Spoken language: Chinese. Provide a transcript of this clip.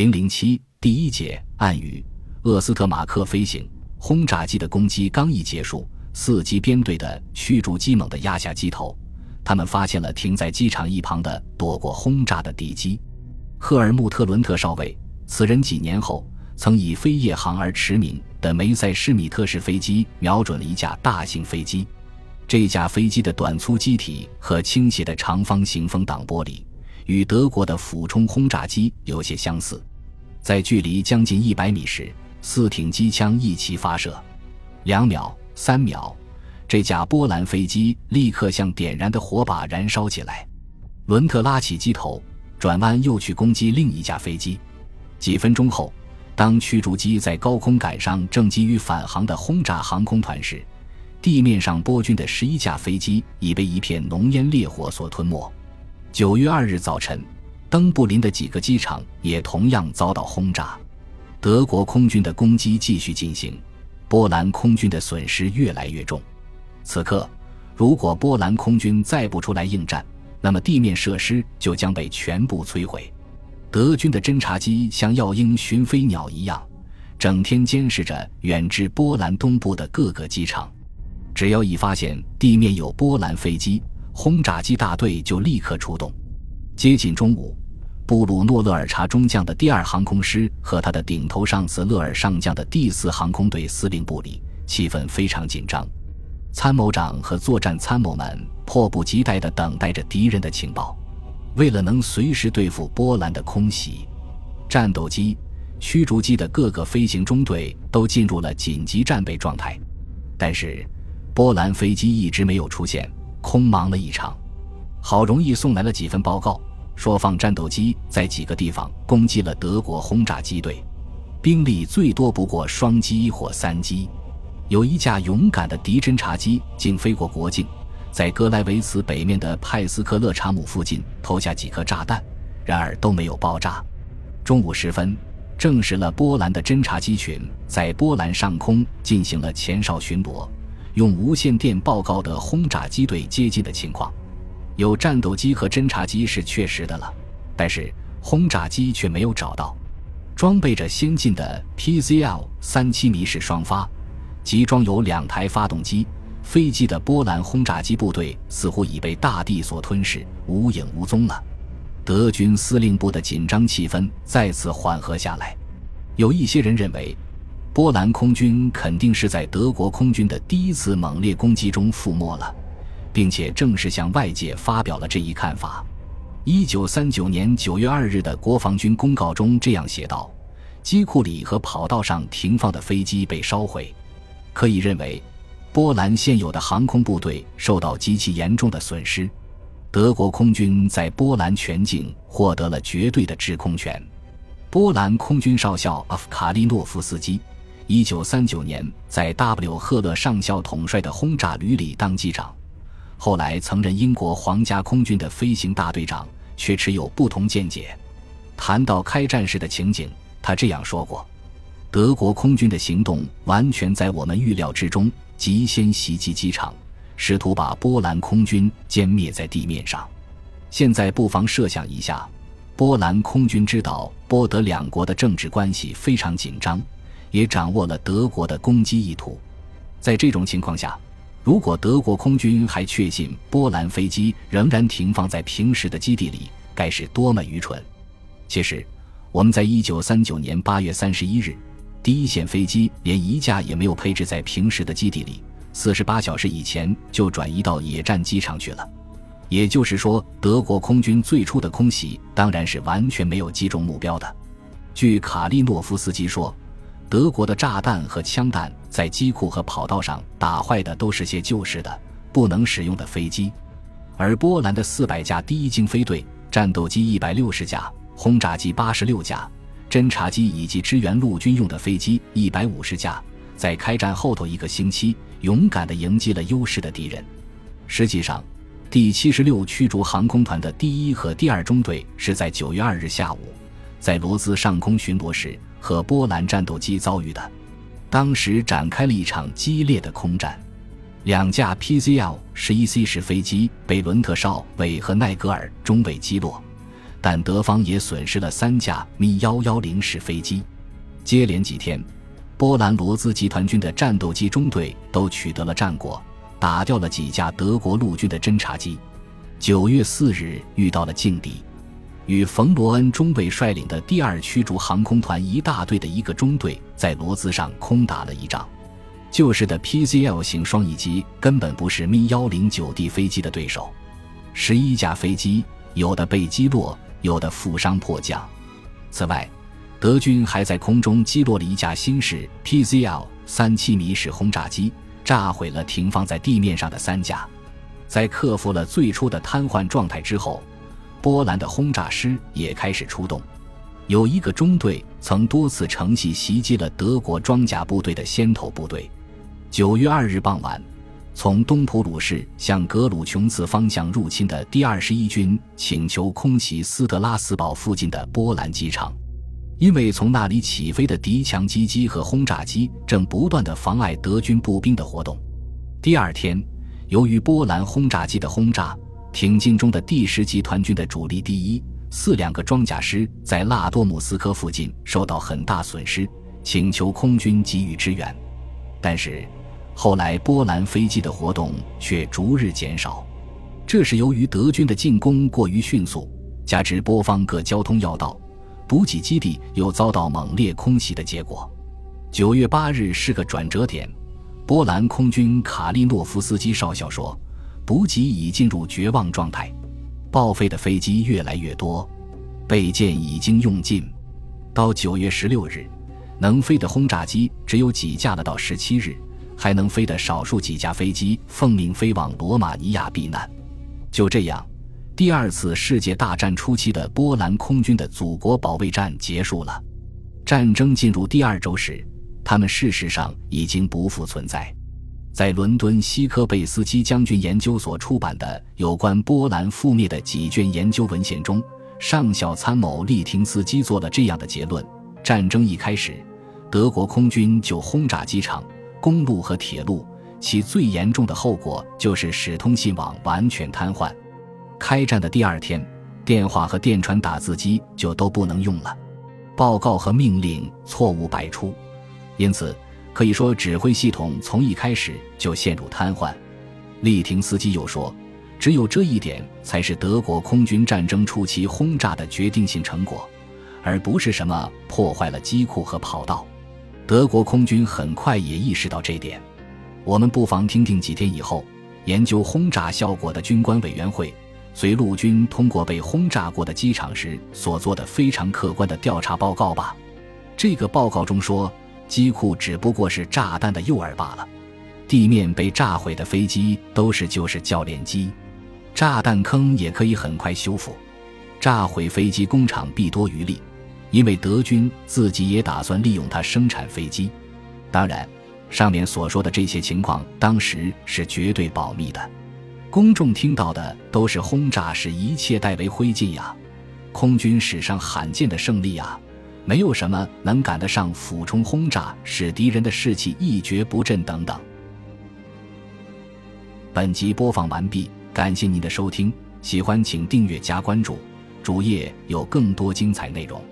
零零七第一节暗语：厄斯特马克飞行轰炸机的攻击刚一结束，四机编队的驱逐机猛地压下机头，他们发现了停在机场一旁的躲过轰炸的敌机。赫尔穆特·伦特少尉，此人几年后曾以飞夜航而驰名的梅塞施米特式飞机瞄准了一架大型飞机。这架飞机的短粗机体和倾斜的长方形风挡玻璃，与德国的俯冲轰炸机有些相似。在距离将近一百米时，四挺机枪一齐发射，两秒、三秒，这架波兰飞机立刻像点燃的火把燃烧起来。伦特拉起机头，转弯又去攻击另一架飞机。几分钟后，当驱逐机在高空赶上正急于返航的轰炸航空团时，地面上波军的十一架飞机已被一片浓烟烈火所吞没。九月二日早晨，登布林的几个机场也同样遭到轰炸。德国空军的攻击继续进行，波兰空军的损失越来越重。此刻，如果波兰空军再不出来应战，那么地面设施就将被全部摧毁。德军的侦察机像耀鹰寻飞鸟一样，整天监视着远至波兰东部的各个机场。只要一发现地面有波兰飞机，轰炸机大队就立刻出动。接近中午，布鲁诺·勒尔查中将的第二航空师和他的顶头上司勒尔上将的第四航空队司令部里，气氛非常紧张。参谋长和作战参谋们迫不及待地等待着敌人的情报，为了能随时对付波兰的空袭，战斗机、驱逐机的各个飞行中队都进入了紧急战备状态。但是，波兰飞机一直没有出现，空忙了一场。好容易送来了几份报告，说放战斗机在几个地方攻击了德国轰炸机队，兵力最多不过双机或三机。有一架勇敢的敌侦察机竟飞过国境，在格莱维茨北面的派斯克勒查姆附近投下几颗炸弹，然而都没有爆炸。中午时分，证实了波兰的侦察机群在波兰上空进行了前哨巡逻。用无线电报告的轰炸机队接近的情况，有战斗机和侦察机是确实的了，但是轰炸机却没有找到。装备着先进的 PZL 三七米式双发，集装有两台发动机飞机的波兰轰炸机部队似乎已被大地所吞噬，无影无踪了。德军司令部的紧张气氛再次缓和下来，有一些人认为。波兰空军肯定是在德国空军的第一次猛烈攻击中覆没了，并且正式向外界发表了这一看法。一九三九年九月二日的国防军公告中这样写道：“机库里和跑道上停放的飞机被烧毁。”可以认为，波兰现有的航空部队受到极其严重的损失。德国空军在波兰全境获得了绝对的制空权。波兰空军少校阿夫卡利诺夫斯基。一九三九年，在 W. 赫勒上校统帅的轰炸旅里当机长，后来曾任英国皇家空军的飞行大队长，却持有不同见解。谈到开战时的情景，他这样说过：“德国空军的行动完全在我们预料之中，即先袭击机场，试图把波兰空军歼灭在地面上。现在不妨设想一下，波兰空军知道波德两国的政治关系非常紧张。”也掌握了德国的攻击意图，在这种情况下，如果德国空军还确信波兰飞机仍然停放在平时的基地里，该是多么愚蠢！其实，我们在一九三九年八月三十一日，第一线飞机连一架也没有配置在平时的基地里，四十八小时以前就转移到野战机场去了。也就是说，德国空军最初的空袭当然是完全没有击中目标的。据卡利诺夫斯基说。德国的炸弹和枪弹在机库和跑道上打坏的都是些旧式的、不能使用的飞机，而波兰的四百架第一精飞队、战斗机一百六十架、轰炸机八十六架、侦察机以及支援陆军用的飞机一百五十架，在开战后头一个星期，勇敢地迎击了优势的敌人。实际上，第七十六驱逐航空团的第一和第二中队是在九月二日下午，在罗兹上空巡逻时。和波兰战斗机遭遇的，当时展开了一场激烈的空战，两架 PZL 十一 C 式飞机被伦特少尉和奈格尔中尉击落，但德方也损失了三架米幺幺零式飞机。接连几天，波兰罗兹集团军的战斗机中队都取得了战果，打掉了几架德国陆军的侦察机。九月四日遇到了劲敌，与冯罗恩中尉率领的第二驱逐航空团一大队的一个中队在罗兹上空打了一仗。旧式的 PZL 型双翼机根本不是咪幺零九 D 飞机的对手，十一架飞机有的被击落，有的负伤迫降。此外，德军还在空中击落了一架新式 PZL 三七米式轰炸机，炸毁了停放在地面上的三架。在克服了最初的瘫痪状态之后，波兰的轰炸师也开始出动。有一个中队曾多次乘隙袭击了德国装甲部队的先头部队。九月二日傍晚，从东普鲁士向格鲁琼茨方向入侵的第二十一军请求空袭斯德拉斯堡附近的波兰机场，因为从那里起飞的敌强击机和轰炸机正不断地妨碍德军步兵的活动。第二天，由于波兰轰炸机的轰炸，挺进中的第十集团军的主力第一、四两个装甲师在拉多姆斯科附近受到很大损失，请求空军给予支援，但是。后来，波兰飞机的活动却逐日减少，这是由于德军的进攻过于迅速，加之波方各交通要道、补给基地又遭到猛烈空袭的结果。九月八日是个转折点，波兰空军卡利诺夫斯基少校说，补给已进入绝望状态，报废的飞机越来越多，备件已经用尽。到九月十六日，能飞的轰炸机只有几架了。到十七日。还能飞的少数几架飞机奉命飞往罗马尼亚避难。就这样，第二次世界大战初期的波兰空军的祖国保卫战结束了。战争进入第二周时，他们事实上已经不复存在。在伦敦西科贝斯基将军研究所出版的有关波兰覆灭的几卷研究文献中，上校参谋利廷斯基做了这样的结论：战争一开始，德国空军就轰炸机场。公路和铁路，其最严重的后果就是使通信网完全瘫痪。开战的第二天，电话和电传打字机就都不能用了，报告和命令错误百出，因此可以说指挥系统从一开始就陷入瘫痪。利廷斯基又说，只有这一点才是德国空军战争初期轰炸的决定性成果，而不是什么破坏了机库和跑道。德国空军很快也意识到这点，我们不妨听听几天以后研究轰炸效果的军官委员会随陆军通过被轰炸过的机场时所做的非常客观的调查报告吧。这个报告中说，机库只不过是炸弹的诱饵罢了，地面被炸毁的飞机都是就是教练机，炸弹坑也可以很快修复，炸毁飞机工厂必多余力。因为德军自己也打算利用它生产飞机，当然，上面所说的这些情况当时是绝对保密的，公众听到的都是轰炸使一切带为灰烬呀，空军史上罕见的胜利啊，没有什么能赶得上俯冲轰炸使敌人的士气一蹶不振等等。本集播放完毕，感谢您的收听，喜欢请订阅加关注，主页有更多精彩内容。